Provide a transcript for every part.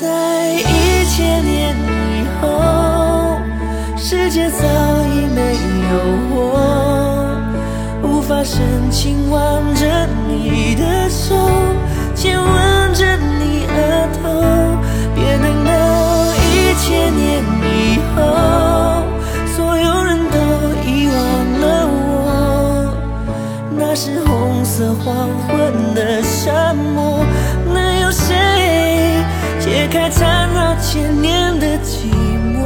在一千年以后，世界早已没有我，无法深情挽着你的手，亲吻着你额头。别等到一千年以后，所有人都遗忘了我，那是红色黄昏的沙漠，开缠绕千年的寂寞？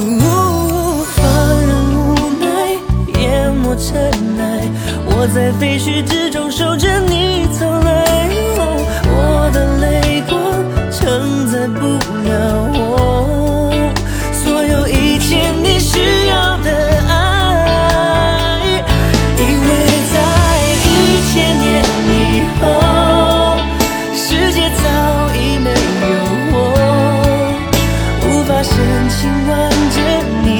呜，放任无奈淹没尘埃，我在废墟之中守着深情望着你。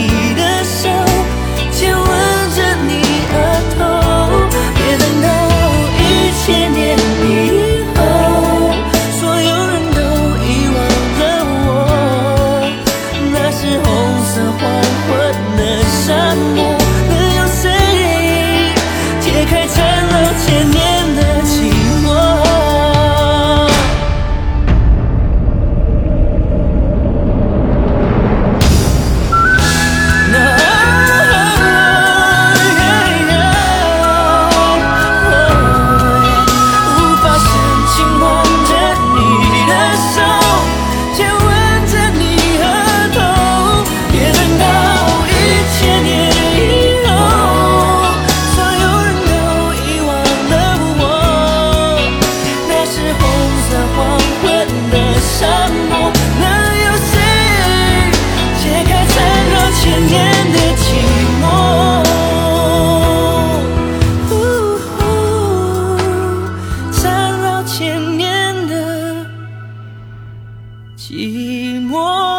能有谁解开缠绕千年的寂寞？缠绕千年的寂寞。